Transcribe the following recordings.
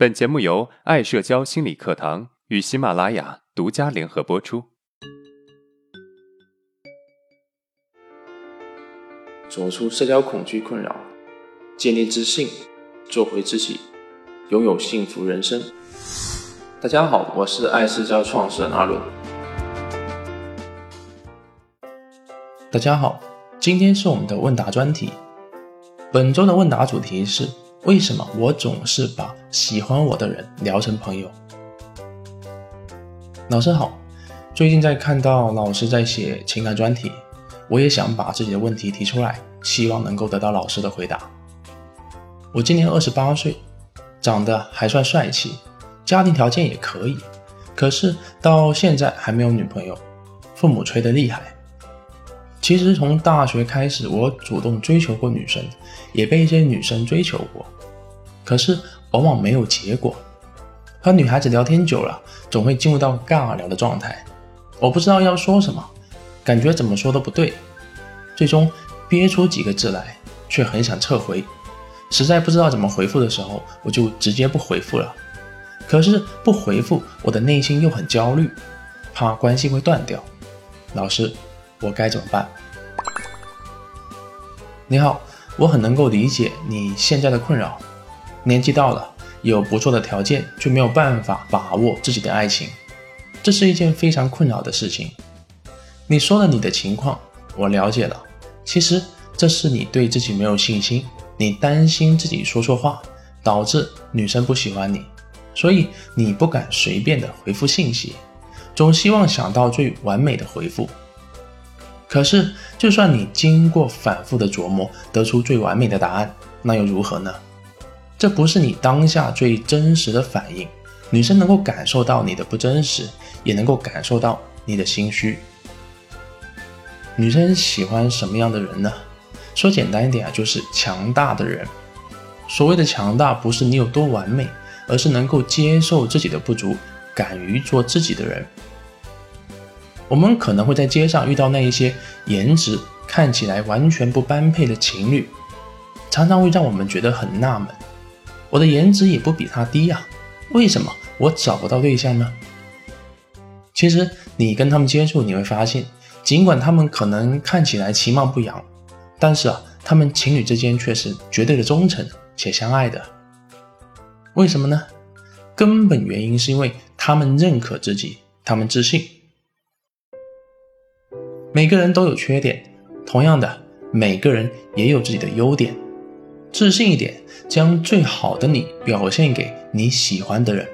本节目由爱社交心理课堂与喜马拉雅独家联合播出。走出社交恐惧困扰，建立自信，做回自己，拥有幸福人生。大家好，我是爱社交创始人阿伦。大家好，今天是我们的问答专题。本周的问答主题是。为什么我总是把喜欢我的人聊成朋友？老师好，最近在看到老师在写情感专题，我也想把自己的问题提出来，希望能够得到老师的回答。我今年二十八岁，长得还算帅气，家庭条件也可以，可是到现在还没有女朋友，父母催得厉害。其实从大学开始，我主动追求过女生，也被一些女生追求过，可是往往没有结果。和女孩子聊天久了，总会进入到尬聊的状态。我不知道要说什么，感觉怎么说都不对，最终憋出几个字来，却很想撤回。实在不知道怎么回复的时候，我就直接不回复了。可是不回复，我的内心又很焦虑，怕关系会断掉。老师。我该怎么办？你好，我很能够理解你现在的困扰。年纪到了，有不错的条件，却没有办法把握自己的爱情，这是一件非常困扰的事情。你说了你的情况，我了解了。其实这是你对自己没有信心，你担心自己说错话，导致女生不喜欢你，所以你不敢随便的回复信息，总希望想到最完美的回复。可是，就算你经过反复的琢磨，得出最完美的答案，那又如何呢？这不是你当下最真实的反应。女生能够感受到你的不真实，也能够感受到你的心虚。女生喜欢什么样的人呢？说简单一点啊，就是强大的人。所谓的强大，不是你有多完美，而是能够接受自己的不足，敢于做自己的人。我们可能会在街上遇到那一些颜值看起来完全不般配的情侣，常常会让我们觉得很纳闷：我的颜值也不比他低呀，为什么我找不到对象呢？其实你跟他们接触，你会发现，尽管他们可能看起来其貌不扬，但是啊，他们情侣之间却是绝对的忠诚且相爱的。为什么呢？根本原因是因为他们认可自己，他们自信。每个人都有缺点，同样的，每个人也有自己的优点。自信一点，将最好的你表现给你喜欢的人。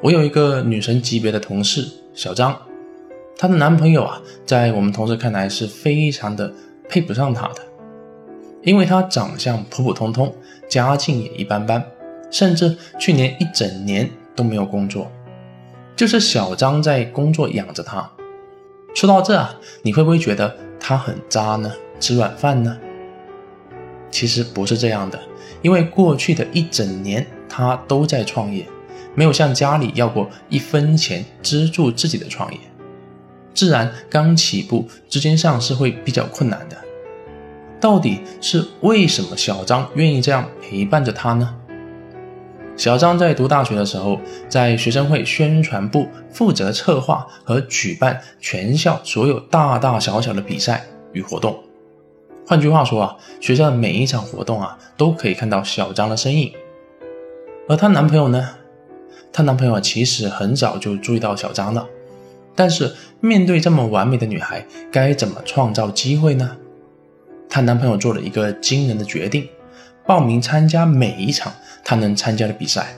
我有一个女神级别的同事小张，她的男朋友啊，在我们同事看来是非常的配不上她的，因为她长相普普通通，家境也一般般，甚至去年一整年都没有工作，就是小张在工作养着她。说到这啊，你会不会觉得他很渣呢？吃软饭呢？其实不是这样的，因为过去的一整年他都在创业，没有向家里要过一分钱资助自己的创业，自然刚起步资金上是会比较困难的。到底是为什么小张愿意这样陪伴着他呢？小张在读大学的时候，在学生会宣传部负责策划和举办全校所有大大小小的比赛与活动。换句话说啊，学校的每一场活动啊，都可以看到小张的身影。而她男朋友呢？她男朋友其实很早就注意到小张了，但是面对这么完美的女孩，该怎么创造机会呢？她男朋友做了一个惊人的决定。报名参加每一场他能参加的比赛，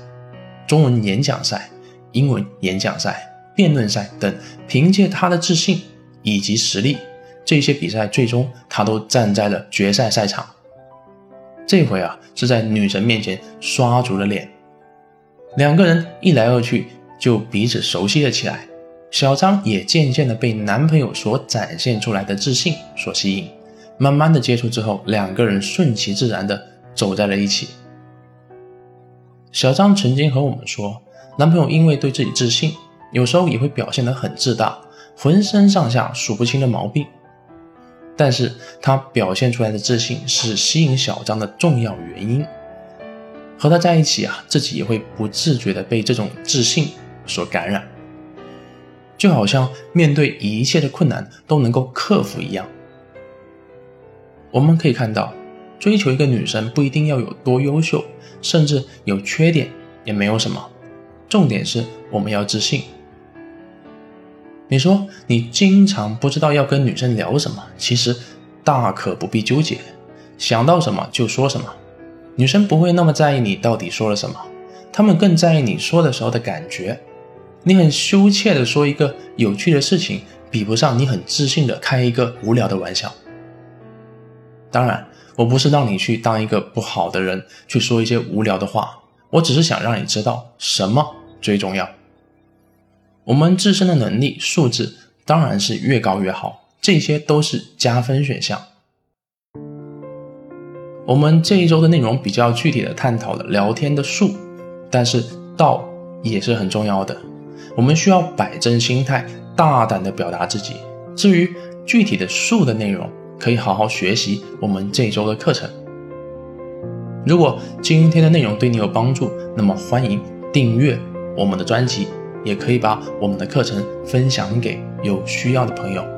中文演讲赛、英文演讲赛、辩论赛等，凭借她的自信以及实力，这些比赛最终他都站在了决赛赛场。这回啊，是在女神面前刷足了脸，两个人一来二去就彼此熟悉了起来。小张也渐渐的被男朋友所展现出来的自信所吸引，慢慢的接触之后，两个人顺其自然的。走在了一起。小张曾经和我们说，男朋友因为对自己自信，有时候也会表现得很自大，浑身上下数不清的毛病。但是他表现出来的自信是吸引小张的重要原因。和他在一起啊，自己也会不自觉的被这种自信所感染，就好像面对一切的困难都能够克服一样。我们可以看到，追求一个女生不一定要有多优秀，甚至有缺点也没有什么，重点是我们要自信。你说你经常不知道要跟女生聊什么，其实大可不必纠结，想到什么就说什么。女生不会那么在意你到底说了什么，她们更在意你说的时候的感觉。你很羞怯的说一个有趣的事情，比不上你很自信的开一个无聊的玩笑。当然，我不是让你去当一个不好的人，去说一些无聊的话，我只是想让你知道什么最重要。我们自身的能力素质当然是越高越好，这些都是加分选项。我们这一周的内容比较具体的探讨了聊天的术，但是道也是很重要的。我们需要摆正心态，大胆的表达自己。至于具体的术的内容，可以好好学习我们这周的课程。如果今天的内容对你有帮助，那么欢迎订阅我们的专辑，也可以把我们的课程分享给有需要的朋友。